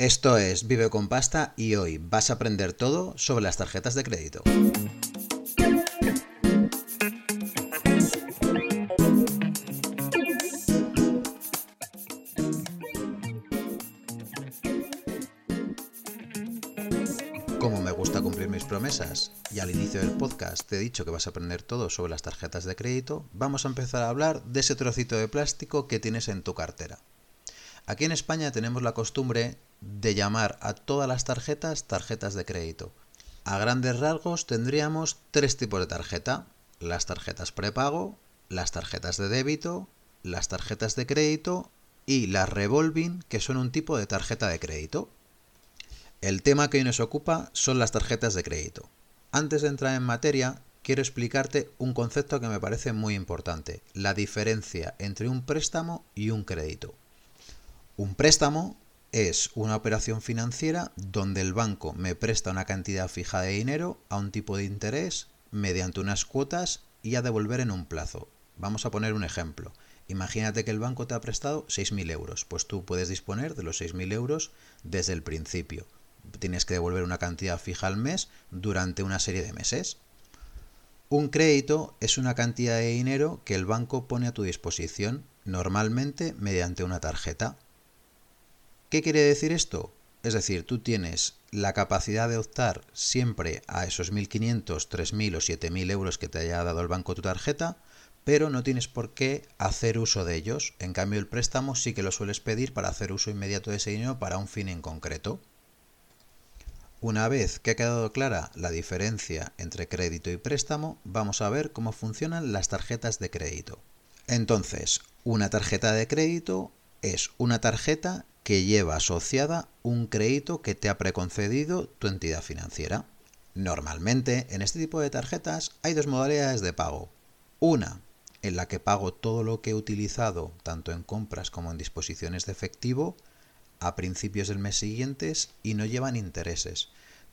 Esto es Vive con Pasta y hoy vas a aprender todo sobre las tarjetas de crédito. Como me gusta cumplir mis promesas y al inicio del podcast te he dicho que vas a aprender todo sobre las tarjetas de crédito, vamos a empezar a hablar de ese trocito de plástico que tienes en tu cartera. Aquí en España tenemos la costumbre de llamar a todas las tarjetas tarjetas de crédito. A grandes rasgos tendríamos tres tipos de tarjeta. Las tarjetas prepago, las tarjetas de débito, las tarjetas de crédito y las revolving, que son un tipo de tarjeta de crédito. El tema que hoy nos ocupa son las tarjetas de crédito. Antes de entrar en materia, quiero explicarte un concepto que me parece muy importante, la diferencia entre un préstamo y un crédito. Un préstamo es una operación financiera donde el banco me presta una cantidad fija de dinero a un tipo de interés mediante unas cuotas y a devolver en un plazo. Vamos a poner un ejemplo. Imagínate que el banco te ha prestado 6.000 euros, pues tú puedes disponer de los 6.000 euros desde el principio. Tienes que devolver una cantidad fija al mes durante una serie de meses. Un crédito es una cantidad de dinero que el banco pone a tu disposición, normalmente mediante una tarjeta. ¿Qué quiere decir esto? Es decir, tú tienes la capacidad de optar siempre a esos 1.500, 3.000 o 7.000 euros que te haya dado el banco tu tarjeta, pero no tienes por qué hacer uso de ellos. En cambio, el préstamo sí que lo sueles pedir para hacer uso inmediato de ese dinero para un fin en concreto. Una vez que ha quedado clara la diferencia entre crédito y préstamo, vamos a ver cómo funcionan las tarjetas de crédito. Entonces, una tarjeta de crédito es una tarjeta que lleva asociada un crédito que te ha preconcedido tu entidad financiera. Normalmente, en este tipo de tarjetas hay dos modalidades de pago. Una, en la que pago todo lo que he utilizado, tanto en compras como en disposiciones de efectivo, a principios del mes siguientes y no llevan intereses.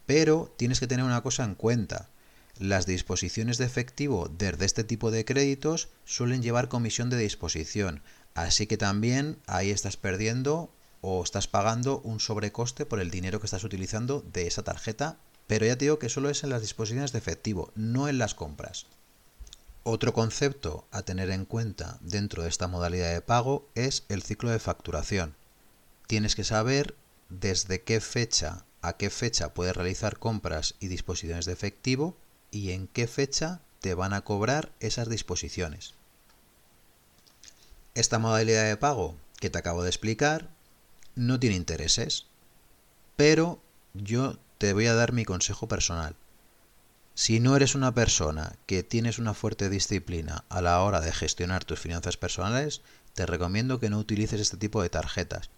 Pero tienes que tener una cosa en cuenta. Las disposiciones de efectivo desde este tipo de créditos suelen llevar comisión de disposición, así que también ahí estás perdiendo o estás pagando un sobrecoste por el dinero que estás utilizando de esa tarjeta, pero ya te digo que solo es en las disposiciones de efectivo, no en las compras. Otro concepto a tener en cuenta dentro de esta modalidad de pago es el ciclo de facturación. Tienes que saber desde qué fecha a qué fecha puedes realizar compras y disposiciones de efectivo y en qué fecha te van a cobrar esas disposiciones. Esta modalidad de pago que te acabo de explicar no tiene intereses. Pero yo te voy a dar mi consejo personal. Si no eres una persona que tienes una fuerte disciplina a la hora de gestionar tus finanzas personales, te recomiendo que no utilices este tipo de tarjetas.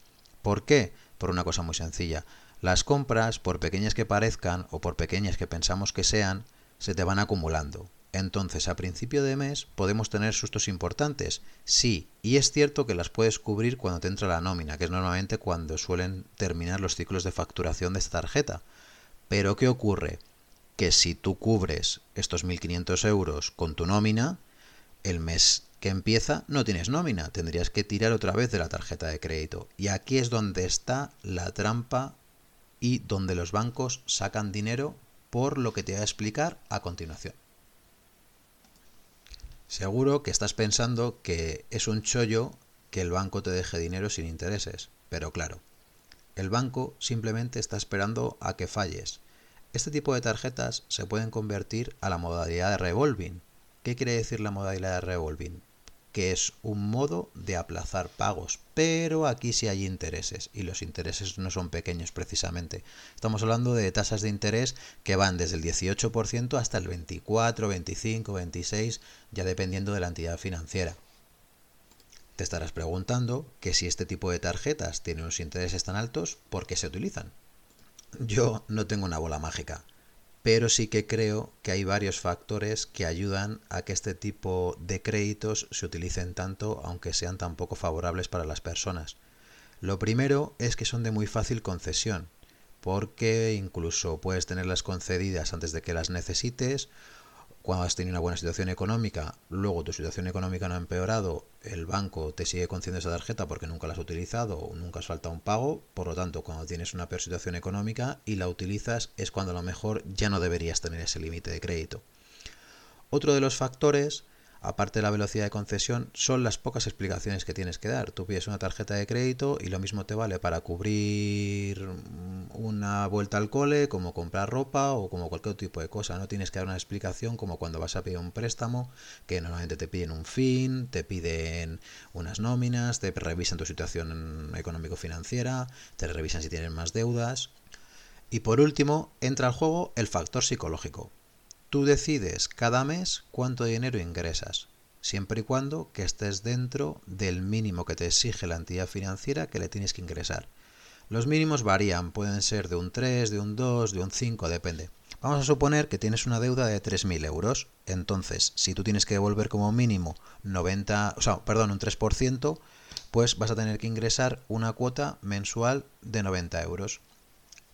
¿Por qué? Por una cosa muy sencilla. Las compras, por pequeñas que parezcan o por pequeñas que pensamos que sean, se te van acumulando. Entonces, a principio de mes podemos tener sustos importantes. Sí, y es cierto que las puedes cubrir cuando te entra la nómina, que es normalmente cuando suelen terminar los ciclos de facturación de esta tarjeta. Pero ¿qué ocurre? Que si tú cubres estos 1.500 euros con tu nómina, el mes que empieza no tienes nómina, tendrías que tirar otra vez de la tarjeta de crédito. Y aquí es donde está la trampa y donde los bancos sacan dinero por lo que te voy a explicar a continuación. Seguro que estás pensando que es un chollo que el banco te deje dinero sin intereses, pero claro, el banco simplemente está esperando a que falles. Este tipo de tarjetas se pueden convertir a la modalidad de revolving. ¿Qué quiere decir la modalidad de revolving? Que es un modo de aplazar pagos, pero aquí sí hay intereses y los intereses no son pequeños precisamente. Estamos hablando de tasas de interés que van desde el 18% hasta el 24, 25, 26, ya dependiendo de la entidad financiera. Te estarás preguntando que si este tipo de tarjetas tienen unos intereses tan altos, ¿por qué se utilizan? Yo no tengo una bola mágica pero sí que creo que hay varios factores que ayudan a que este tipo de créditos se utilicen tanto aunque sean tan poco favorables para las personas. Lo primero es que son de muy fácil concesión, porque incluso puedes tenerlas concedidas antes de que las necesites, cuando has tenido una buena situación económica, luego tu situación económica no ha empeorado el banco te sigue concediendo esa tarjeta porque nunca la has utilizado o nunca has faltado un pago, por lo tanto, cuando tienes una peor situación económica y la utilizas es cuando a lo mejor ya no deberías tener ese límite de crédito. Otro de los factores aparte de la velocidad de concesión, son las pocas explicaciones que tienes que dar. Tú pides una tarjeta de crédito y lo mismo te vale para cubrir una vuelta al cole, como comprar ropa o como cualquier tipo de cosa. No tienes que dar una explicación como cuando vas a pedir un préstamo, que normalmente te piden un fin, te piden unas nóminas, te revisan tu situación económico-financiera, te revisan si tienes más deudas. Y por último, entra al juego el factor psicológico. Tú decides cada mes cuánto dinero ingresas, siempre y cuando que estés dentro del mínimo que te exige la entidad financiera que le tienes que ingresar. Los mínimos varían, pueden ser de un 3, de un 2, de un 5, depende. Vamos a suponer que tienes una deuda de 3.000 euros. Entonces, si tú tienes que devolver como mínimo 90, o sea, perdón, un 3%, pues vas a tener que ingresar una cuota mensual de 90 euros.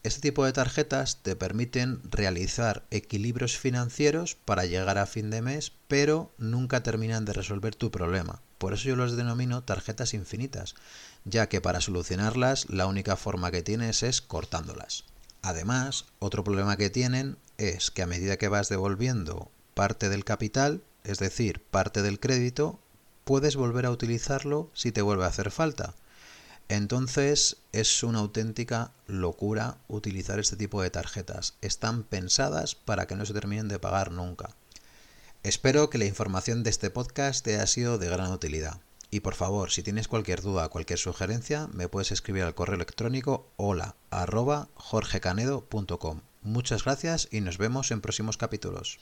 Este tipo de tarjetas te permiten realizar equilibrios financieros para llegar a fin de mes, pero nunca terminan de resolver tu problema. Por eso yo los denomino tarjetas infinitas, ya que para solucionarlas la única forma que tienes es cortándolas. Además, otro problema que tienen es que a medida que vas devolviendo parte del capital, es decir, parte del crédito, puedes volver a utilizarlo si te vuelve a hacer falta. Entonces es una auténtica locura utilizar este tipo de tarjetas. Están pensadas para que no se terminen de pagar nunca. Espero que la información de este podcast te haya sido de gran utilidad. Y por favor, si tienes cualquier duda cualquier sugerencia, me puedes escribir al correo electrónico hola arroba jorgecanedo.com. Muchas gracias y nos vemos en próximos capítulos.